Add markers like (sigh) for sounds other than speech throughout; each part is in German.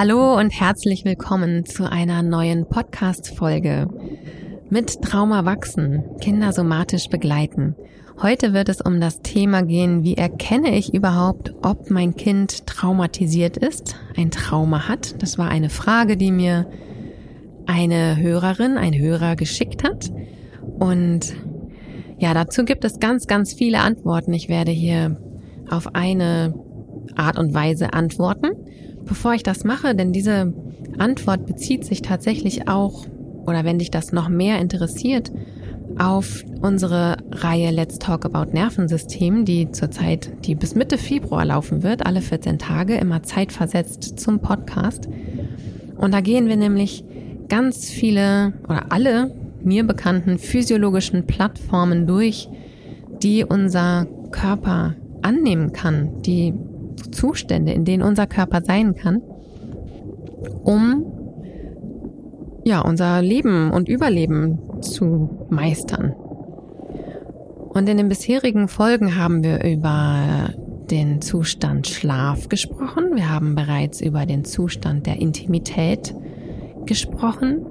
Hallo und herzlich willkommen zu einer neuen Podcast-Folge mit Trauma wachsen, Kinder somatisch begleiten. Heute wird es um das Thema gehen, wie erkenne ich überhaupt, ob mein Kind traumatisiert ist, ein Trauma hat. Das war eine Frage, die mir eine Hörerin, ein Hörer geschickt hat. Und ja, dazu gibt es ganz, ganz viele Antworten. Ich werde hier auf eine Art und Weise antworten. Bevor ich das mache, denn diese Antwort bezieht sich tatsächlich auch, oder wenn dich das noch mehr interessiert, auf unsere Reihe Let's Talk About Nervensystem, die zurzeit, die bis Mitte Februar laufen wird, alle 14 Tage, immer zeitversetzt zum Podcast. Und da gehen wir nämlich ganz viele oder alle mir bekannten physiologischen Plattformen durch, die unser Körper annehmen kann, die Zustände, in denen unser Körper sein kann, um ja, unser Leben und Überleben zu meistern. Und in den bisherigen Folgen haben wir über den Zustand Schlaf gesprochen. Wir haben bereits über den Zustand der Intimität gesprochen.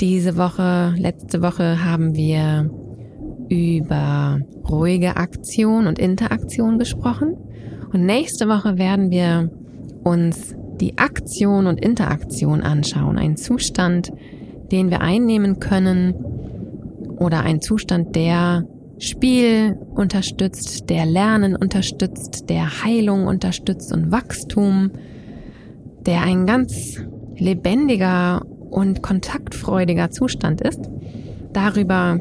Diese Woche, letzte Woche haben wir über ruhige Aktion und Interaktion gesprochen. Und nächste Woche werden wir uns die Aktion und Interaktion anschauen. Ein Zustand, den wir einnehmen können oder ein Zustand, der Spiel unterstützt, der Lernen unterstützt, der Heilung unterstützt und Wachstum, der ein ganz lebendiger und kontaktfreudiger Zustand ist. Darüber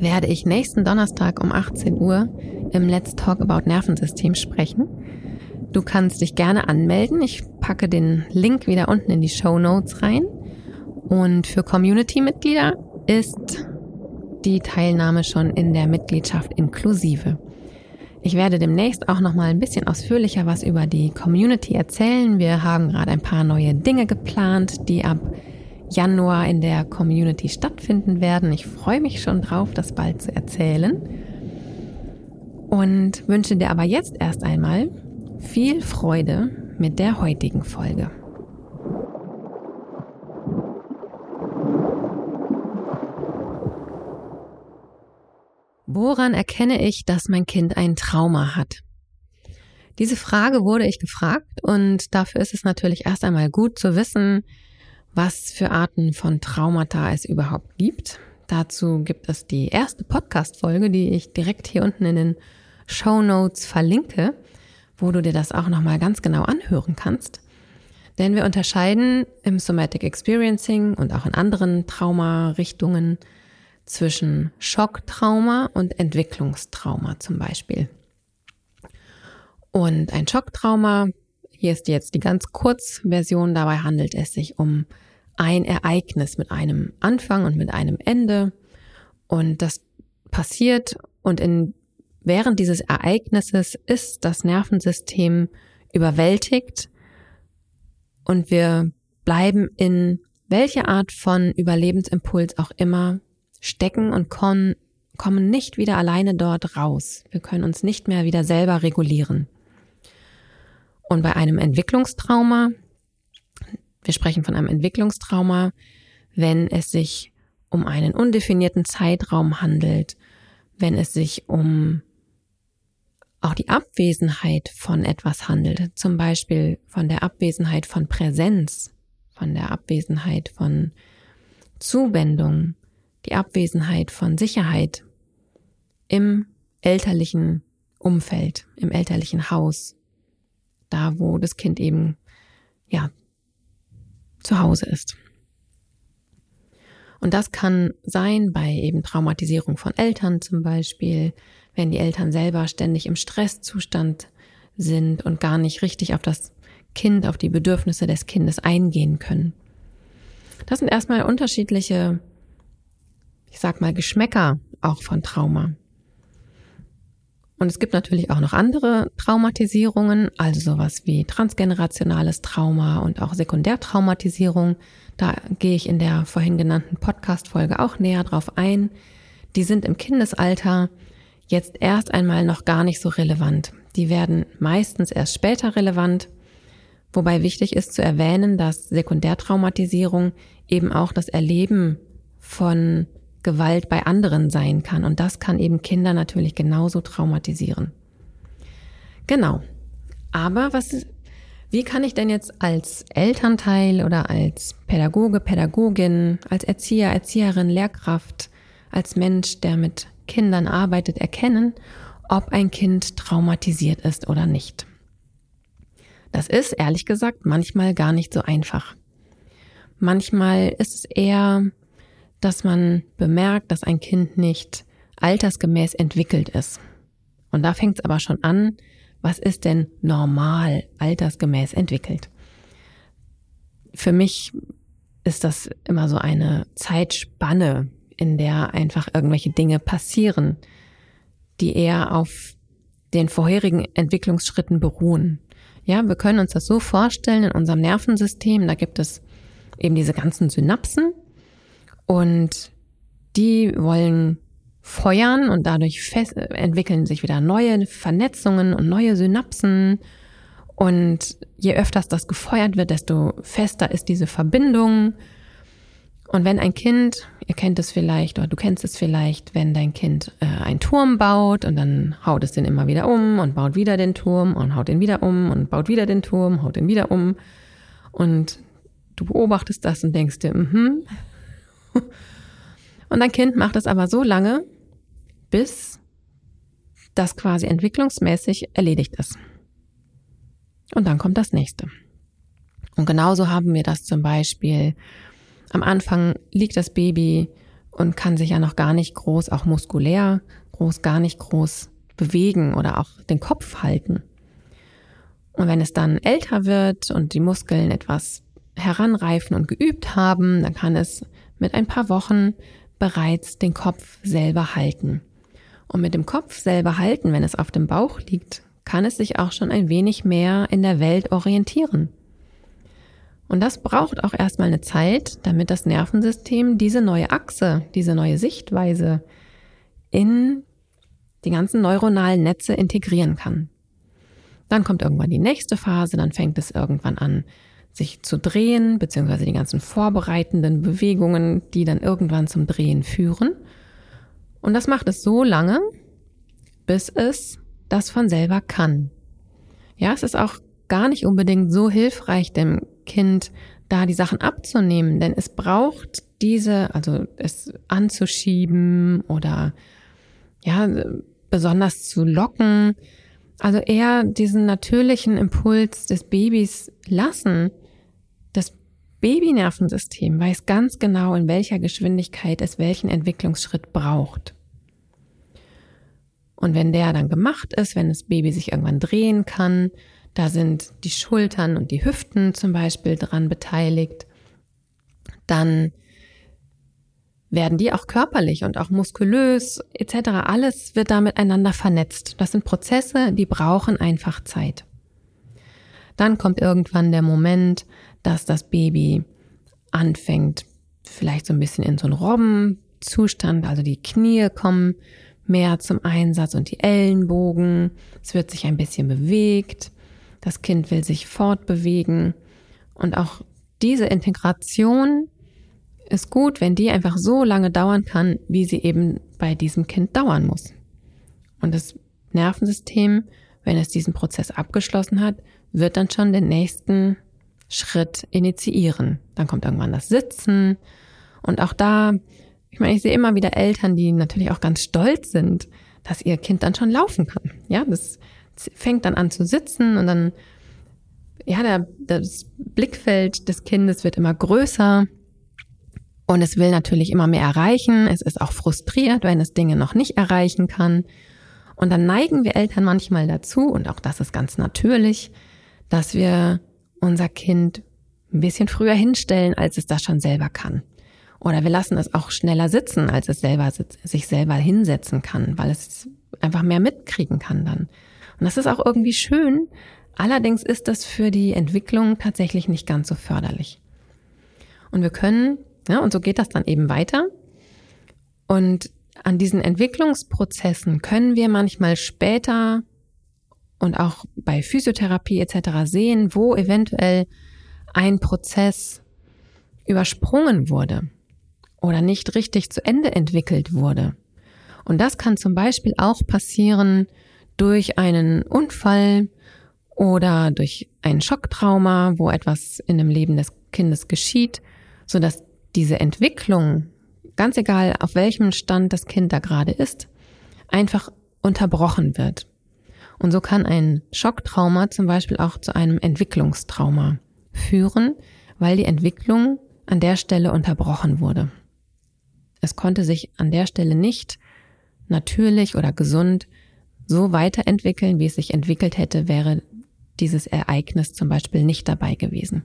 werde ich nächsten Donnerstag um 18 Uhr im Let's Talk About Nervensystem sprechen. Du kannst dich gerne anmelden. Ich packe den Link wieder unten in die Show Notes rein. Und für Community-Mitglieder ist die Teilnahme schon in der Mitgliedschaft inklusive. Ich werde demnächst auch noch mal ein bisschen ausführlicher was über die Community erzählen. Wir haben gerade ein paar neue Dinge geplant, die ab Januar in der Community stattfinden werden. Ich freue mich schon drauf, das bald zu erzählen. Und wünsche dir aber jetzt erst einmal viel Freude mit der heutigen Folge. Woran erkenne ich, dass mein Kind ein Trauma hat? Diese Frage wurde ich gefragt und dafür ist es natürlich erst einmal gut zu wissen, was für Arten von Traumata es überhaupt gibt. Dazu gibt es die erste Podcast-Folge, die ich direkt hier unten in den Show Notes verlinke, wo du dir das auch nochmal ganz genau anhören kannst. Denn wir unterscheiden im Somatic Experiencing und auch in anderen Traumarichtungen zwischen Schocktrauma und Entwicklungstrauma zum Beispiel. Und ein Schocktrauma, hier ist jetzt die ganz Kurzversion, dabei handelt es sich um ein Ereignis mit einem Anfang und mit einem Ende. Und das passiert und in, während dieses Ereignisses ist das Nervensystem überwältigt und wir bleiben in welche Art von Überlebensimpuls auch immer stecken und kommen, kommen nicht wieder alleine dort raus. Wir können uns nicht mehr wieder selber regulieren. Und bei einem Entwicklungstrauma wir sprechen von einem Entwicklungstrauma, wenn es sich um einen undefinierten Zeitraum handelt, wenn es sich um auch die Abwesenheit von etwas handelt, zum Beispiel von der Abwesenheit von Präsenz, von der Abwesenheit von Zuwendung, die Abwesenheit von Sicherheit im elterlichen Umfeld, im elterlichen Haus, da wo das Kind eben ja zu Hause ist. Und das kann sein bei eben Traumatisierung von Eltern zum Beispiel, wenn die Eltern selber ständig im Stresszustand sind und gar nicht richtig auf das Kind, auf die Bedürfnisse des Kindes eingehen können. Das sind erstmal unterschiedliche, ich sag mal, Geschmäcker auch von Trauma. Und es gibt natürlich auch noch andere Traumatisierungen, also sowas wie transgenerationales Trauma und auch Sekundärtraumatisierung. Da gehe ich in der vorhin genannten Podcast-Folge auch näher drauf ein. Die sind im Kindesalter jetzt erst einmal noch gar nicht so relevant. Die werden meistens erst später relevant, Wobei wichtig ist zu erwähnen, dass Sekundärtraumatisierung eben auch das Erleben von Gewalt bei anderen sein kann. Und das kann eben Kinder natürlich genauso traumatisieren. Genau. Aber was, wie kann ich denn jetzt als Elternteil oder als Pädagoge, Pädagogin, als Erzieher, Erzieherin, Lehrkraft, als Mensch, der mit Kindern arbeitet, erkennen, ob ein Kind traumatisiert ist oder nicht? Das ist, ehrlich gesagt, manchmal gar nicht so einfach. Manchmal ist es eher, dass man bemerkt, dass ein Kind nicht altersgemäß entwickelt ist. Und da fängt es aber schon an, was ist denn normal altersgemäß entwickelt? Für mich ist das immer so eine Zeitspanne, in der einfach irgendwelche Dinge passieren, die eher auf den vorherigen Entwicklungsschritten beruhen. Ja, wir können uns das so vorstellen in unserem Nervensystem, da gibt es eben diese ganzen Synapsen und die wollen feuern und dadurch entwickeln sich wieder neue Vernetzungen und neue Synapsen. Und je öfters das gefeuert wird, desto fester ist diese Verbindung. Und wenn ein Kind, ihr kennt es vielleicht oder du kennst es vielleicht, wenn dein Kind äh, einen Turm baut und dann haut es den immer wieder um und baut wieder den Turm und haut den wieder um und baut wieder den Turm, haut den wieder um. Und du beobachtest das und denkst dir, mhm. (laughs) Und dein Kind macht es aber so lange, bis das quasi entwicklungsmäßig erledigt ist. Und dann kommt das nächste. Und genauso haben wir das zum Beispiel. Am Anfang liegt das Baby und kann sich ja noch gar nicht groß, auch muskulär, groß, gar nicht groß bewegen oder auch den Kopf halten. Und wenn es dann älter wird und die Muskeln etwas heranreifen und geübt haben, dann kann es mit ein paar Wochen bereits den Kopf selber halten. Und mit dem Kopf selber halten, wenn es auf dem Bauch liegt, kann es sich auch schon ein wenig mehr in der Welt orientieren. Und das braucht auch erstmal eine Zeit, damit das Nervensystem diese neue Achse, diese neue Sichtweise in die ganzen neuronalen Netze integrieren kann. Dann kommt irgendwann die nächste Phase, dann fängt es irgendwann an, sich zu drehen, beziehungsweise die ganzen vorbereitenden Bewegungen, die dann irgendwann zum Drehen führen. Und das macht es so lange, bis es das von selber kann. Ja, es ist auch gar nicht unbedingt so hilfreich, dem Kind da die Sachen abzunehmen, denn es braucht diese, also es anzuschieben oder ja, besonders zu locken. Also eher diesen natürlichen Impuls des Babys lassen. Babynervensystem weiß ganz genau, in welcher Geschwindigkeit es welchen Entwicklungsschritt braucht. Und wenn der dann gemacht ist, wenn das Baby sich irgendwann drehen kann, da sind die Schultern und die Hüften zum Beispiel dran beteiligt, dann werden die auch körperlich und auch muskulös etc. Alles wird da miteinander vernetzt. Das sind Prozesse, die brauchen einfach Zeit. Dann kommt irgendwann der Moment, dass das Baby anfängt, vielleicht so ein bisschen in so einen Robbenzustand, also die Knie kommen mehr zum Einsatz und die Ellenbogen. Es wird sich ein bisschen bewegt. Das Kind will sich fortbewegen. Und auch diese Integration ist gut, wenn die einfach so lange dauern kann, wie sie eben bei diesem Kind dauern muss. Und das Nervensystem, wenn es diesen Prozess abgeschlossen hat, wird dann schon den nächsten Schritt initiieren. Dann kommt irgendwann das Sitzen. Und auch da, ich meine, ich sehe immer wieder Eltern, die natürlich auch ganz stolz sind, dass ihr Kind dann schon laufen kann. Ja, das fängt dann an zu sitzen und dann, ja, der, das Blickfeld des Kindes wird immer größer und es will natürlich immer mehr erreichen. Es ist auch frustriert, wenn es Dinge noch nicht erreichen kann. Und dann neigen wir Eltern manchmal dazu, und auch das ist ganz natürlich, dass wir unser Kind ein bisschen früher hinstellen, als es das schon selber kann. Oder wir lassen es auch schneller sitzen, als es selber sich selber hinsetzen kann, weil es einfach mehr mitkriegen kann dann. Und das ist auch irgendwie schön. Allerdings ist das für die Entwicklung tatsächlich nicht ganz so förderlich. Und wir können ja, und so geht das dann eben weiter. Und an diesen Entwicklungsprozessen können wir manchmal später und auch bei Physiotherapie etc. sehen, wo eventuell ein Prozess übersprungen wurde oder nicht richtig zu Ende entwickelt wurde. Und das kann zum Beispiel auch passieren durch einen Unfall oder durch ein Schocktrauma, wo etwas in dem Leben des Kindes geschieht, so dass diese Entwicklung, ganz egal auf welchem Stand das Kind da gerade ist, einfach unterbrochen wird. Und so kann ein Schocktrauma zum Beispiel auch zu einem Entwicklungstrauma führen, weil die Entwicklung an der Stelle unterbrochen wurde. Es konnte sich an der Stelle nicht natürlich oder gesund so weiterentwickeln, wie es sich entwickelt hätte, wäre dieses Ereignis zum Beispiel nicht dabei gewesen.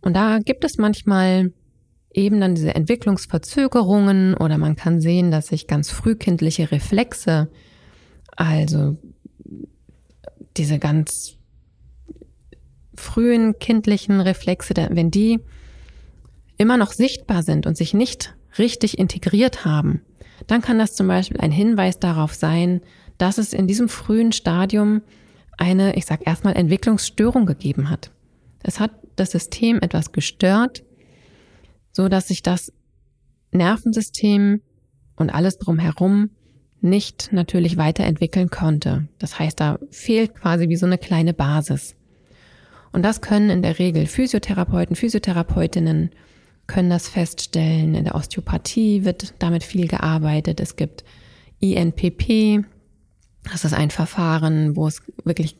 Und da gibt es manchmal eben dann diese Entwicklungsverzögerungen oder man kann sehen, dass sich ganz frühkindliche Reflexe, also diese ganz frühen kindlichen Reflexe, wenn die immer noch sichtbar sind und sich nicht richtig integriert haben, dann kann das zum Beispiel ein Hinweis darauf sein, dass es in diesem frühen Stadium eine, ich sag erstmal, Entwicklungsstörung gegeben hat. Es hat das System etwas gestört, so dass sich das Nervensystem und alles drumherum nicht natürlich weiterentwickeln konnte. Das heißt, da fehlt quasi wie so eine kleine Basis. Und das können in der Regel Physiotherapeuten, Physiotherapeutinnen können das feststellen. In der Osteopathie wird damit viel gearbeitet. Es gibt INPP. Das ist ein Verfahren, wo es wirklich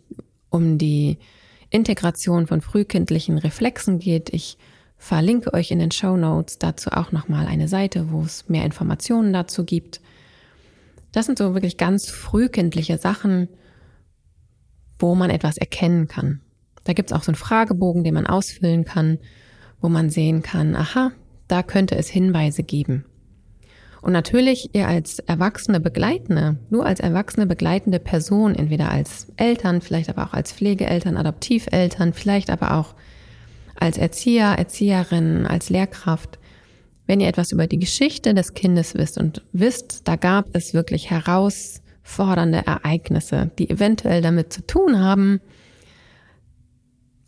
um die Integration von frühkindlichen Reflexen geht. Ich verlinke euch in den Show Notes dazu auch nochmal eine Seite, wo es mehr Informationen dazu gibt. Das sind so wirklich ganz frühkindliche Sachen, wo man etwas erkennen kann. Da gibt es auch so einen Fragebogen, den man ausfüllen kann, wo man sehen kann, aha, da könnte es Hinweise geben. Und natürlich, ihr als erwachsene Begleitende, nur als erwachsene begleitende Person, entweder als Eltern, vielleicht aber auch als Pflegeeltern, Adoptiveltern, vielleicht aber auch als Erzieher, Erzieherin, als Lehrkraft, wenn ihr etwas über die Geschichte des Kindes wisst und wisst, da gab es wirklich herausfordernde Ereignisse, die eventuell damit zu tun haben,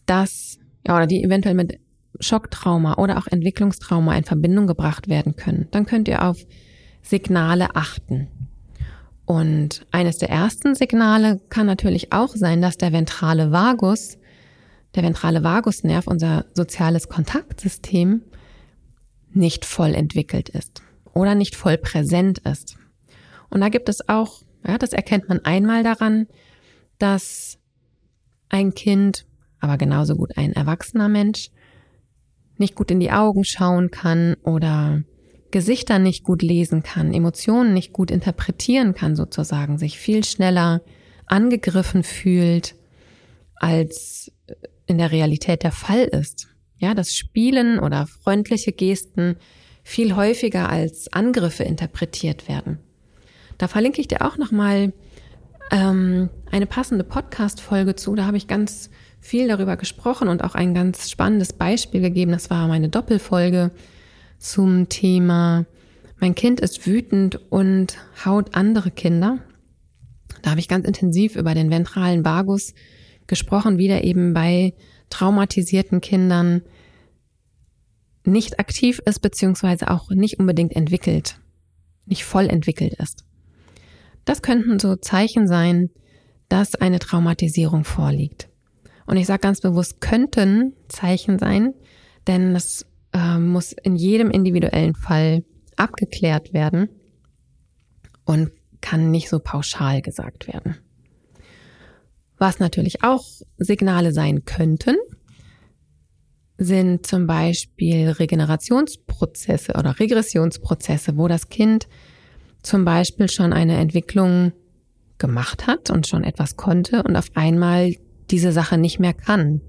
dass, ja, oder die eventuell mit Schocktrauma oder auch Entwicklungstrauma in Verbindung gebracht werden können, dann könnt ihr auf Signale achten. Und eines der ersten Signale kann natürlich auch sein, dass der ventrale Vagus, der ventrale Vagusnerv, unser soziales Kontaktsystem, nicht voll entwickelt ist oder nicht voll präsent ist. Und da gibt es auch, ja, das erkennt man einmal daran, dass ein Kind, aber genauso gut ein erwachsener Mensch, nicht gut in die Augen schauen kann oder Gesichter nicht gut lesen kann, Emotionen nicht gut interpretieren kann sozusagen, sich viel schneller angegriffen fühlt, als in der Realität der Fall ist. Ja, das Spielen oder freundliche Gesten viel häufiger als Angriffe interpretiert werden. Da verlinke ich dir auch nochmal ähm, eine passende Podcast-Folge zu. Da habe ich ganz viel darüber gesprochen und auch ein ganz spannendes Beispiel gegeben. Das war meine Doppelfolge zum Thema Mein Kind ist wütend und haut andere Kinder. Da habe ich ganz intensiv über den ventralen Vagus gesprochen, wie der eben bei traumatisierten Kindern nicht aktiv ist, beziehungsweise auch nicht unbedingt entwickelt, nicht voll entwickelt ist. Das könnten so Zeichen sein, dass eine Traumatisierung vorliegt. Und ich sage ganz bewusst, könnten Zeichen sein, denn das äh, muss in jedem individuellen Fall abgeklärt werden und kann nicht so pauschal gesagt werden. Was natürlich auch Signale sein könnten, sind zum Beispiel Regenerationsprozesse oder Regressionsprozesse, wo das Kind zum Beispiel schon eine Entwicklung gemacht hat und schon etwas konnte und auf einmal diese Sache nicht mehr kann.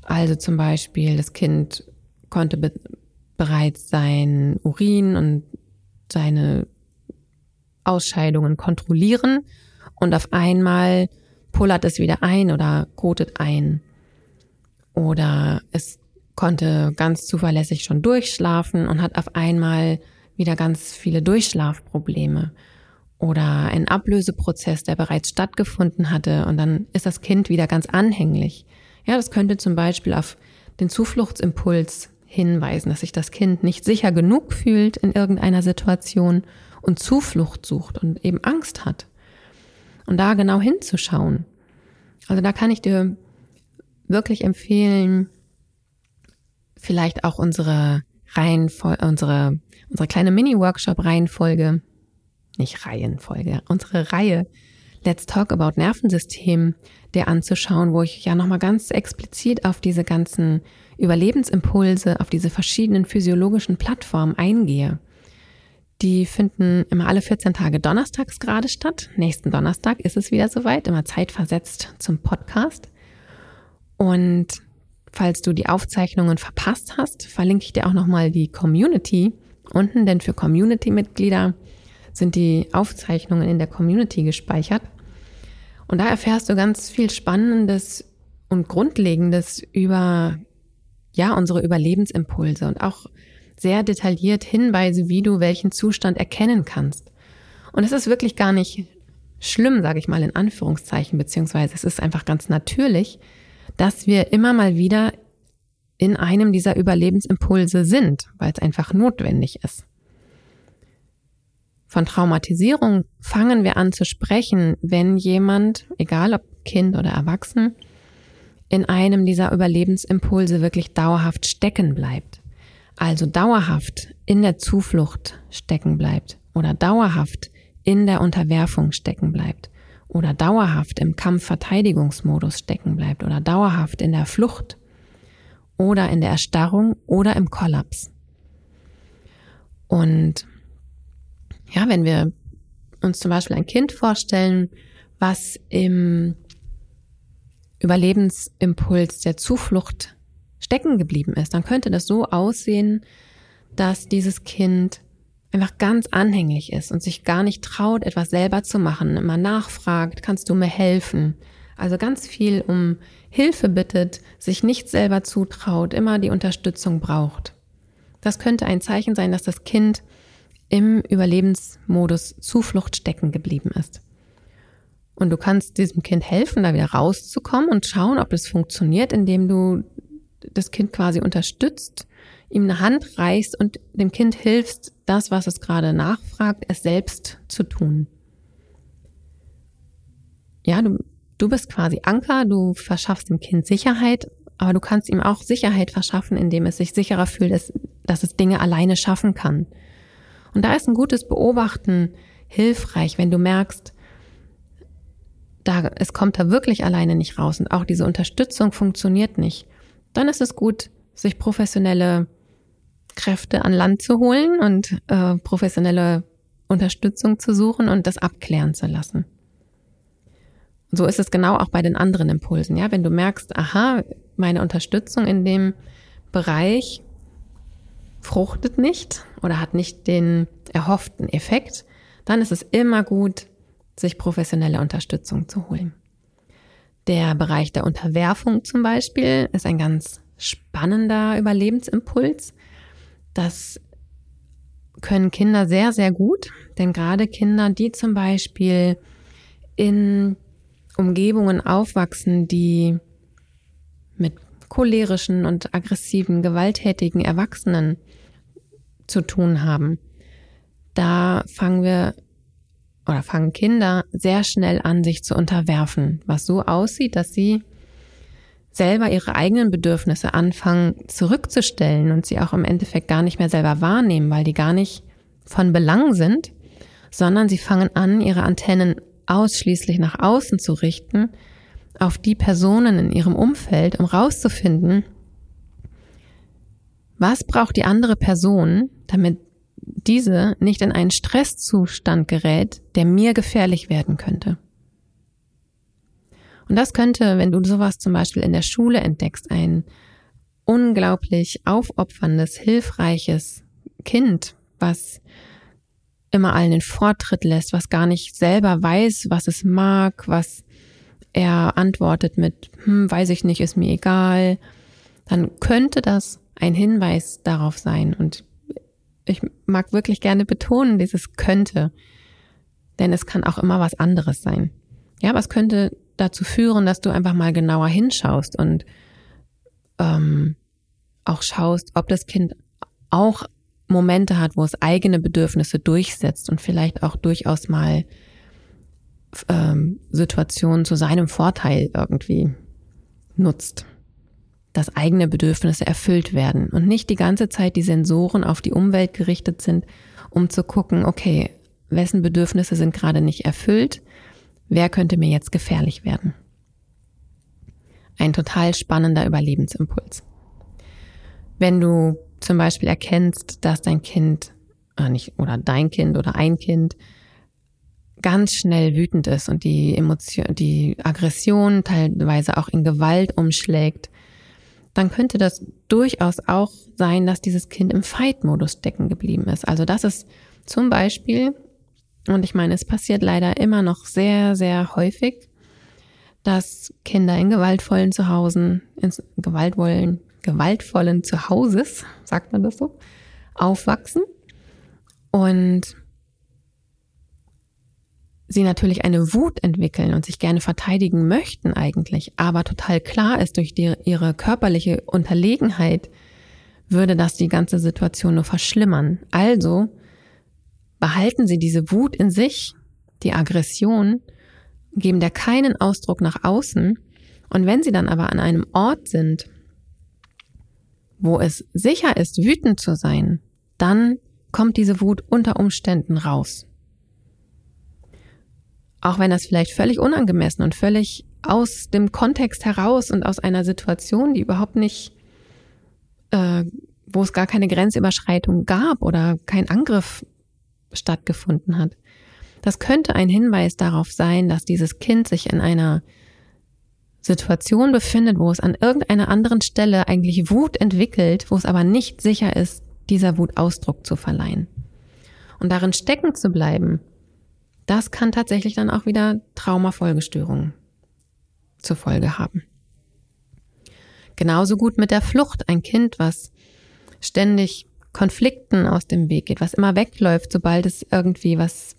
Also zum Beispiel, das Kind konnte be bereits sein Urin und seine Ausscheidungen kontrollieren und auf einmal pullert es wieder ein oder kotet ein. Oder es konnte ganz zuverlässig schon durchschlafen und hat auf einmal wieder ganz viele Durchschlafprobleme. oder ein Ablöseprozess, der bereits stattgefunden hatte und dann ist das Kind wieder ganz anhänglich. Ja, das könnte zum Beispiel auf den Zufluchtsimpuls hinweisen, dass sich das Kind nicht sicher genug fühlt in irgendeiner Situation und Zuflucht sucht und eben Angst hat. Und da genau hinzuschauen. Also da kann ich dir wirklich empfehlen, vielleicht auch unsere Reihenfolge, unsere, unsere kleine Mini-Workshop-Reihenfolge, nicht Reihenfolge, unsere Reihe Let's Talk About Nervensystem dir anzuschauen, wo ich ja nochmal ganz explizit auf diese ganzen Überlebensimpulse, auf diese verschiedenen physiologischen Plattformen eingehe. Die finden immer alle 14 Tage donnerstags gerade statt. Nächsten Donnerstag ist es wieder soweit, immer zeitversetzt zum Podcast. Und falls du die Aufzeichnungen verpasst hast, verlinke ich dir auch nochmal die Community unten, denn für Community-Mitglieder sind die Aufzeichnungen in der Community gespeichert. Und da erfährst du ganz viel Spannendes und Grundlegendes über, ja, unsere Überlebensimpulse und auch sehr detailliert Hinweise, wie du welchen Zustand erkennen kannst. Und es ist wirklich gar nicht schlimm, sage ich mal in Anführungszeichen, beziehungsweise es ist einfach ganz natürlich, dass wir immer mal wieder in einem dieser Überlebensimpulse sind, weil es einfach notwendig ist. Von Traumatisierung fangen wir an zu sprechen, wenn jemand, egal ob Kind oder Erwachsen, in einem dieser Überlebensimpulse wirklich dauerhaft stecken bleibt. Also dauerhaft in der Zuflucht stecken bleibt oder dauerhaft in der Unterwerfung stecken bleibt oder dauerhaft im Kampfverteidigungsmodus stecken bleibt oder dauerhaft in der Flucht oder in der Erstarrung oder im Kollaps. Und ja, wenn wir uns zum Beispiel ein Kind vorstellen, was im Überlebensimpuls der Zuflucht stecken geblieben ist, dann könnte das so aussehen, dass dieses Kind einfach ganz anhänglich ist und sich gar nicht traut, etwas selber zu machen, immer nachfragt, kannst du mir helfen? Also ganz viel um Hilfe bittet, sich nicht selber zutraut, immer die Unterstützung braucht. Das könnte ein Zeichen sein, dass das Kind im Überlebensmodus Zuflucht stecken geblieben ist. Und du kannst diesem Kind helfen, da wieder rauszukommen und schauen, ob das funktioniert, indem du das Kind quasi unterstützt, ihm eine Hand reichst und dem Kind hilfst, das, was es gerade nachfragt, es selbst zu tun. Ja, du, du bist quasi Anker, du verschaffst dem Kind Sicherheit, aber du kannst ihm auch Sicherheit verschaffen, indem es sich sicherer fühlt, dass, dass es Dinge alleine schaffen kann. Und da ist ein gutes Beobachten hilfreich, wenn du merkst, da, es kommt da wirklich alleine nicht raus und auch diese Unterstützung funktioniert nicht, dann ist es gut, sich professionelle Kräfte an Land zu holen und äh, professionelle Unterstützung zu suchen und das abklären zu lassen. Und so ist es genau auch bei den anderen Impulsen. Ja, wenn du merkst, aha, meine Unterstützung in dem Bereich fruchtet nicht oder hat nicht den erhofften Effekt, dann ist es immer gut, sich professionelle Unterstützung zu holen. Der Bereich der Unterwerfung zum Beispiel ist ein ganz spannender Überlebensimpuls. Das können Kinder sehr, sehr gut, denn gerade Kinder, die zum Beispiel in Umgebungen aufwachsen, die mit cholerischen und aggressiven, gewalttätigen Erwachsenen zu tun haben. Da fangen wir oder fangen Kinder sehr schnell an, sich zu unterwerfen, was so aussieht, dass sie selber ihre eigenen Bedürfnisse anfangen zurückzustellen und sie auch im Endeffekt gar nicht mehr selber wahrnehmen, weil die gar nicht von Belang sind, sondern sie fangen an, ihre Antennen ausschließlich nach außen zu richten, auf die Personen in ihrem Umfeld, um rauszufinden, was braucht die andere Person, damit diese nicht in einen Stresszustand gerät, der mir gefährlich werden könnte? Und das könnte, wenn du sowas zum Beispiel in der Schule entdeckst, ein unglaublich aufopferndes, hilfreiches Kind, was immer allen den Vortritt lässt, was gar nicht selber weiß, was es mag, was er antwortet mit, hm, weiß ich nicht, ist mir egal, dann könnte das ein Hinweis darauf sein. Und ich mag wirklich gerne betonen, dieses könnte. denn es kann auch immer was anderes sein. Ja, es könnte dazu führen, dass du einfach mal genauer hinschaust und ähm, auch schaust, ob das Kind auch Momente hat, wo es eigene Bedürfnisse durchsetzt und vielleicht auch durchaus mal ähm, Situationen zu seinem Vorteil irgendwie nutzt, dass eigene Bedürfnisse erfüllt werden und nicht die ganze Zeit die Sensoren auf die Umwelt gerichtet sind, um zu gucken, okay, wessen Bedürfnisse sind gerade nicht erfüllt, wer könnte mir jetzt gefährlich werden. Ein total spannender Überlebensimpuls. Wenn du zum Beispiel erkennst, dass dein Kind oder, äh, nicht, oder dein Kind oder ein Kind ganz schnell wütend ist und die Emotion, die Aggression teilweise auch in Gewalt umschlägt, dann könnte das durchaus auch sein, dass dieses Kind im Fight-Modus stecken geblieben ist. Also das ist zum Beispiel, und ich meine, es passiert leider immer noch sehr, sehr häufig, dass Kinder in gewaltvollen Zuhausen, in gewaltvollen, gewaltvollen Zuhauses, (laughs) sagt man das so, aufwachsen und sie natürlich eine Wut entwickeln und sich gerne verteidigen möchten eigentlich, aber total klar ist durch die, ihre körperliche Unterlegenheit, würde das die ganze Situation nur verschlimmern. Also behalten sie diese Wut in sich, die Aggression, geben der keinen Ausdruck nach außen. Und wenn sie dann aber an einem Ort sind, wo es sicher ist, wütend zu sein, dann kommt diese Wut unter Umständen raus. Auch wenn das vielleicht völlig unangemessen und völlig aus dem Kontext heraus und aus einer Situation, die überhaupt nicht, äh, wo es gar keine Grenzüberschreitung gab oder kein Angriff stattgefunden hat. Das könnte ein Hinweis darauf sein, dass dieses Kind sich in einer Situation befindet, wo es an irgendeiner anderen Stelle eigentlich Wut entwickelt, wo es aber nicht sicher ist, dieser Wut Ausdruck zu verleihen. Und darin stecken zu bleiben, das kann tatsächlich dann auch wieder Traumafolgestörungen zur Folge haben. Genauso gut mit der Flucht. Ein Kind, was ständig Konflikten aus dem Weg geht, was immer wegläuft, sobald es irgendwie was,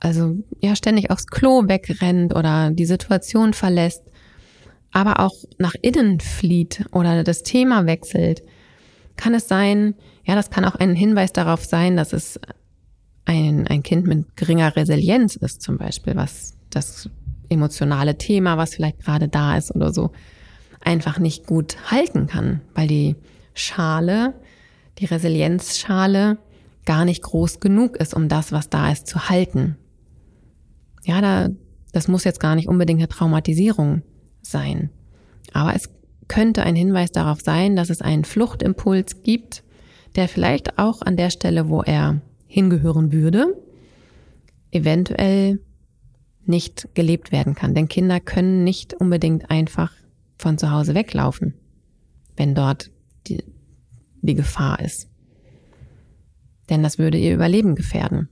also ja, ständig aufs Klo wegrennt oder die Situation verlässt, aber auch nach innen flieht oder das Thema wechselt, kann es sein, ja, das kann auch ein Hinweis darauf sein, dass es ein, ein Kind mit geringer Resilienz ist, zum Beispiel, was das emotionale Thema, was vielleicht gerade da ist oder so, einfach nicht gut halten kann, weil die Schale, die Resilienzschale gar nicht groß genug ist, um das, was da ist, zu halten. Ja, da, das muss jetzt gar nicht unbedingt eine Traumatisierung sein. Aber es könnte ein Hinweis darauf sein, dass es einen Fluchtimpuls gibt, der vielleicht auch an der Stelle, wo er hingehören würde, eventuell nicht gelebt werden kann. Denn Kinder können nicht unbedingt einfach von zu Hause weglaufen, wenn dort die, die Gefahr ist. Denn das würde ihr Überleben gefährden.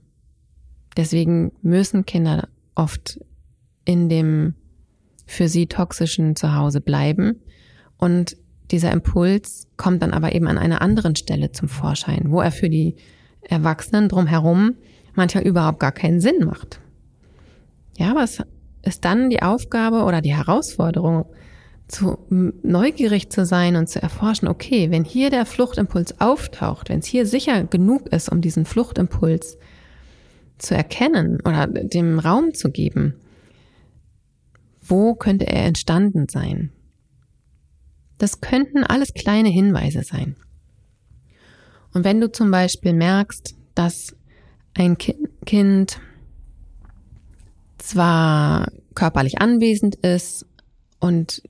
Deswegen müssen Kinder oft in dem für sie toxischen Zuhause bleiben und dieser Impuls kommt dann aber eben an einer anderen Stelle zum Vorschein, wo er für die Erwachsenen drumherum manchmal überhaupt gar keinen Sinn macht. Ja, es ist dann die Aufgabe oder die Herausforderung, zu neugierig zu sein und zu erforschen, okay, wenn hier der Fluchtimpuls auftaucht, wenn es hier sicher genug ist, um diesen Fluchtimpuls zu erkennen oder dem Raum zu geben, wo könnte er entstanden sein? Das könnten alles kleine Hinweise sein. Und wenn du zum Beispiel merkst, dass ein Kind zwar körperlich anwesend ist und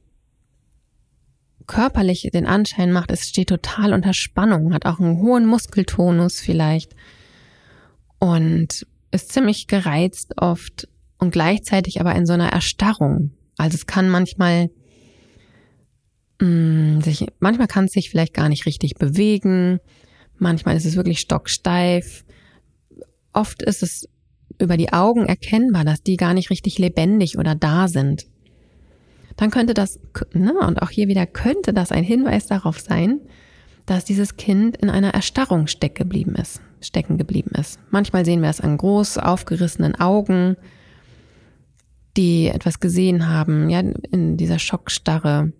körperlich den Anschein macht, es steht total unter Spannung, hat auch einen hohen Muskeltonus vielleicht und ist ziemlich gereizt oft und gleichzeitig aber in so einer Erstarrung. Also es kann manchmal mh, mm, sich, manchmal kann es sich vielleicht gar nicht richtig bewegen, Manchmal ist es wirklich stocksteif. Oft ist es über die Augen erkennbar, dass die gar nicht richtig lebendig oder da sind. Dann könnte das, ne, und auch hier wieder könnte das ein Hinweis darauf sein, dass dieses Kind in einer Erstarrung steck geblieben ist. stecken geblieben ist. Manchmal sehen wir es an groß aufgerissenen Augen, die etwas gesehen haben, ja, in dieser Schockstarre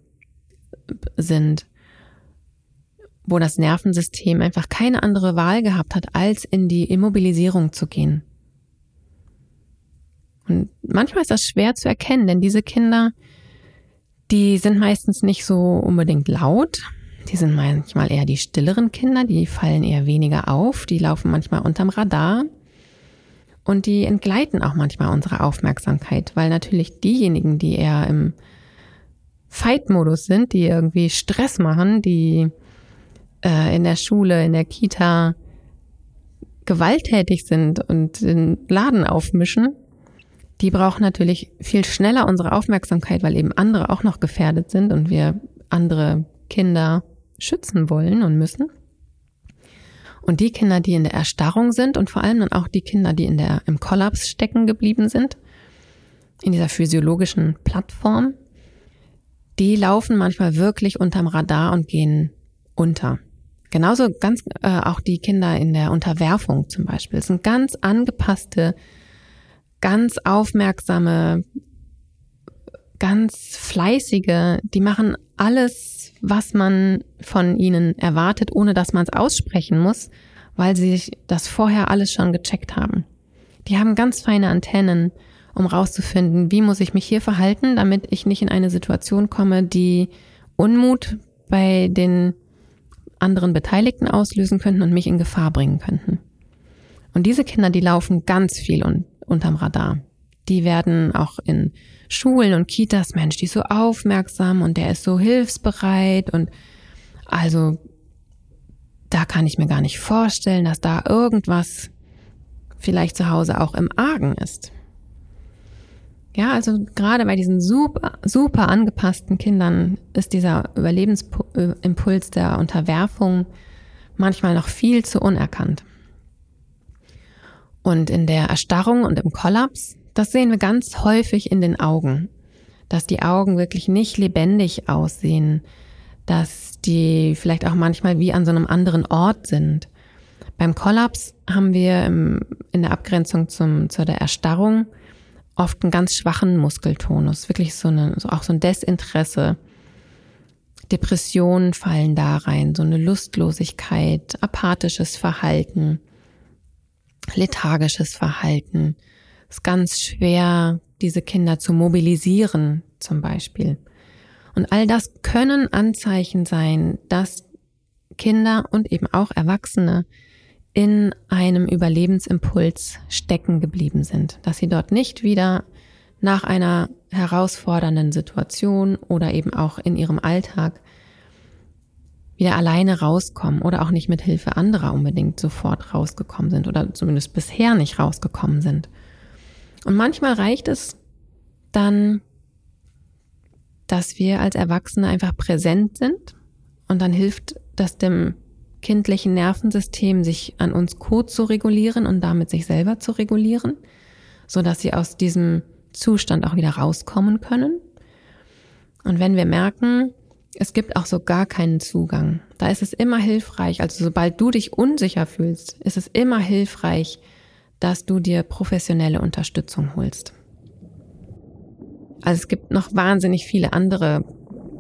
sind, wo das Nervensystem einfach keine andere Wahl gehabt hat, als in die Immobilisierung zu gehen. Und manchmal ist das schwer zu erkennen, denn diese Kinder, die sind meistens nicht so unbedingt laut. Die sind manchmal eher die stilleren Kinder, die fallen eher weniger auf, die laufen manchmal unterm Radar und die entgleiten auch manchmal unsere Aufmerksamkeit, weil natürlich diejenigen, die eher im Fight-Modus sind, die irgendwie Stress machen, die äh, in der Schule, in der Kita gewalttätig sind und den Laden aufmischen, die brauchen natürlich viel schneller unsere Aufmerksamkeit, weil eben andere auch noch gefährdet sind und wir andere Kinder schützen wollen und müssen. Und die Kinder, die in der Erstarrung sind und vor allem dann auch die Kinder, die in der, im Kollaps stecken geblieben sind, in dieser physiologischen Plattform, die laufen manchmal wirklich unterm Radar und gehen unter. Genauso ganz äh, auch die Kinder in der Unterwerfung zum Beispiel. Es sind ganz angepasste, ganz aufmerksame, ganz fleißige, die machen alles, was man von ihnen erwartet, ohne dass man es aussprechen muss, weil sie das vorher alles schon gecheckt haben. Die haben ganz feine Antennen, um rauszufinden, wie muss ich mich hier verhalten, damit ich nicht in eine Situation komme, die Unmut bei den anderen Beteiligten auslösen könnten und mich in Gefahr bringen könnten. Und diese Kinder, die laufen ganz viel un unterm Radar. Die werden auch in Schulen und Kitas, Mensch, die ist so aufmerksam und der ist so hilfsbereit und also da kann ich mir gar nicht vorstellen, dass da irgendwas vielleicht zu Hause auch im Argen ist. Ja, also gerade bei diesen super, super angepassten Kindern ist dieser Überlebensimpuls der Unterwerfung manchmal noch viel zu unerkannt. Und in der Erstarrung und im Kollaps das sehen wir ganz häufig in den Augen, dass die Augen wirklich nicht lebendig aussehen, dass die vielleicht auch manchmal wie an so einem anderen Ort sind. Beim Kollaps haben wir im, in der Abgrenzung zum, zu der Erstarrung oft einen ganz schwachen Muskeltonus, wirklich so, eine, so auch so ein Desinteresse. Depressionen fallen da rein, so eine Lustlosigkeit, apathisches Verhalten, lethargisches Verhalten, ist ganz schwer, diese Kinder zu mobilisieren, zum Beispiel. Und all das können Anzeichen sein, dass Kinder und eben auch Erwachsene in einem Überlebensimpuls stecken geblieben sind, dass sie dort nicht wieder nach einer herausfordernden Situation oder eben auch in ihrem Alltag wieder alleine rauskommen oder auch nicht mit Hilfe anderer unbedingt sofort rausgekommen sind oder zumindest bisher nicht rausgekommen sind. Und manchmal reicht es dann, dass wir als Erwachsene einfach präsent sind und dann hilft das dem kindlichen Nervensystem, sich an uns Co zu regulieren und damit sich selber zu regulieren, so dass sie aus diesem Zustand auch wieder rauskommen können. Und wenn wir merken, es gibt auch so gar keinen Zugang, da ist es immer hilfreich, also sobald du dich unsicher fühlst, ist es immer hilfreich, dass du dir professionelle Unterstützung holst. Also es gibt noch wahnsinnig viele andere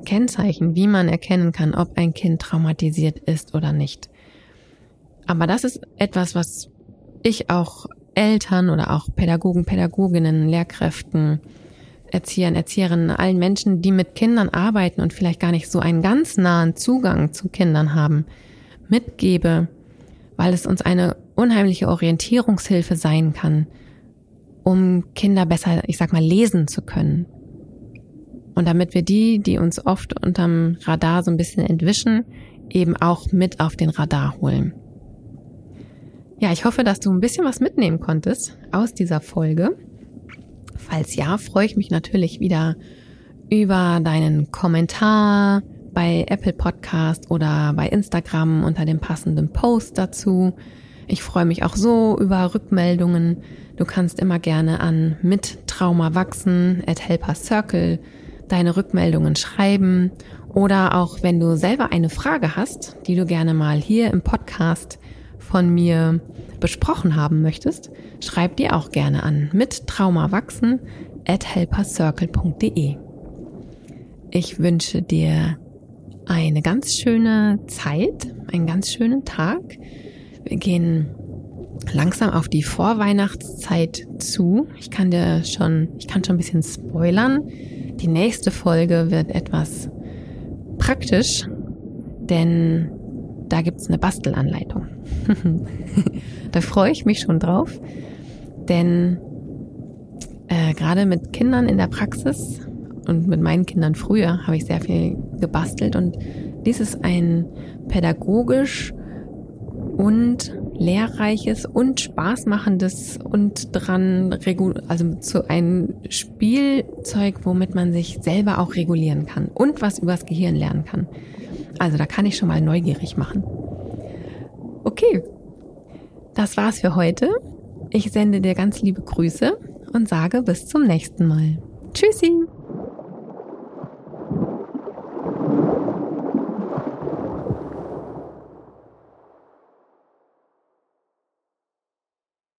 Kennzeichen, wie man erkennen kann, ob ein Kind traumatisiert ist oder nicht. Aber das ist etwas, was ich auch Eltern oder auch Pädagogen, Pädagoginnen, Lehrkräften, Erziehern, Erzieherinnen, allen Menschen, die mit Kindern arbeiten und vielleicht gar nicht so einen ganz nahen Zugang zu Kindern haben, mitgebe, weil es uns eine unheimliche Orientierungshilfe sein kann, um Kinder besser, ich sag mal, lesen zu können. Und damit wir die, die uns oft unterm Radar so ein bisschen entwischen, eben auch mit auf den Radar holen. Ja, ich hoffe, dass du ein bisschen was mitnehmen konntest aus dieser Folge. Falls ja, freue ich mich natürlich wieder über deinen Kommentar bei Apple Podcast oder bei Instagram unter dem passenden Post dazu. Ich freue mich auch so über Rückmeldungen. Du kannst immer gerne an mit Trauma wachsen at Helper Circle deine Rückmeldungen schreiben oder auch wenn du selber eine Frage hast, die du gerne mal hier im Podcast von mir besprochen haben möchtest, schreib dir auch gerne an mit traumawachsen at helpercircle.de. Ich wünsche dir eine ganz schöne Zeit, einen ganz schönen Tag. Wir gehen langsam auf die Vorweihnachtszeit zu. Ich kann dir schon, ich kann schon ein bisschen spoilern. Die nächste Folge wird etwas praktisch, denn da gibt's eine Bastelanleitung. (laughs) da freue ich mich schon drauf, denn äh, gerade mit Kindern in der Praxis und mit meinen Kindern früher habe ich sehr viel gebastelt und dies ist ein pädagogisch und lehrreiches und spaßmachendes und dran also zu einem Spielzeug, womit man sich selber auch regulieren kann und was übers Gehirn lernen kann. Also da kann ich schon mal neugierig machen. Okay, das war's für heute. Ich sende dir ganz liebe Grüße und sage bis zum nächsten Mal. Tschüssi!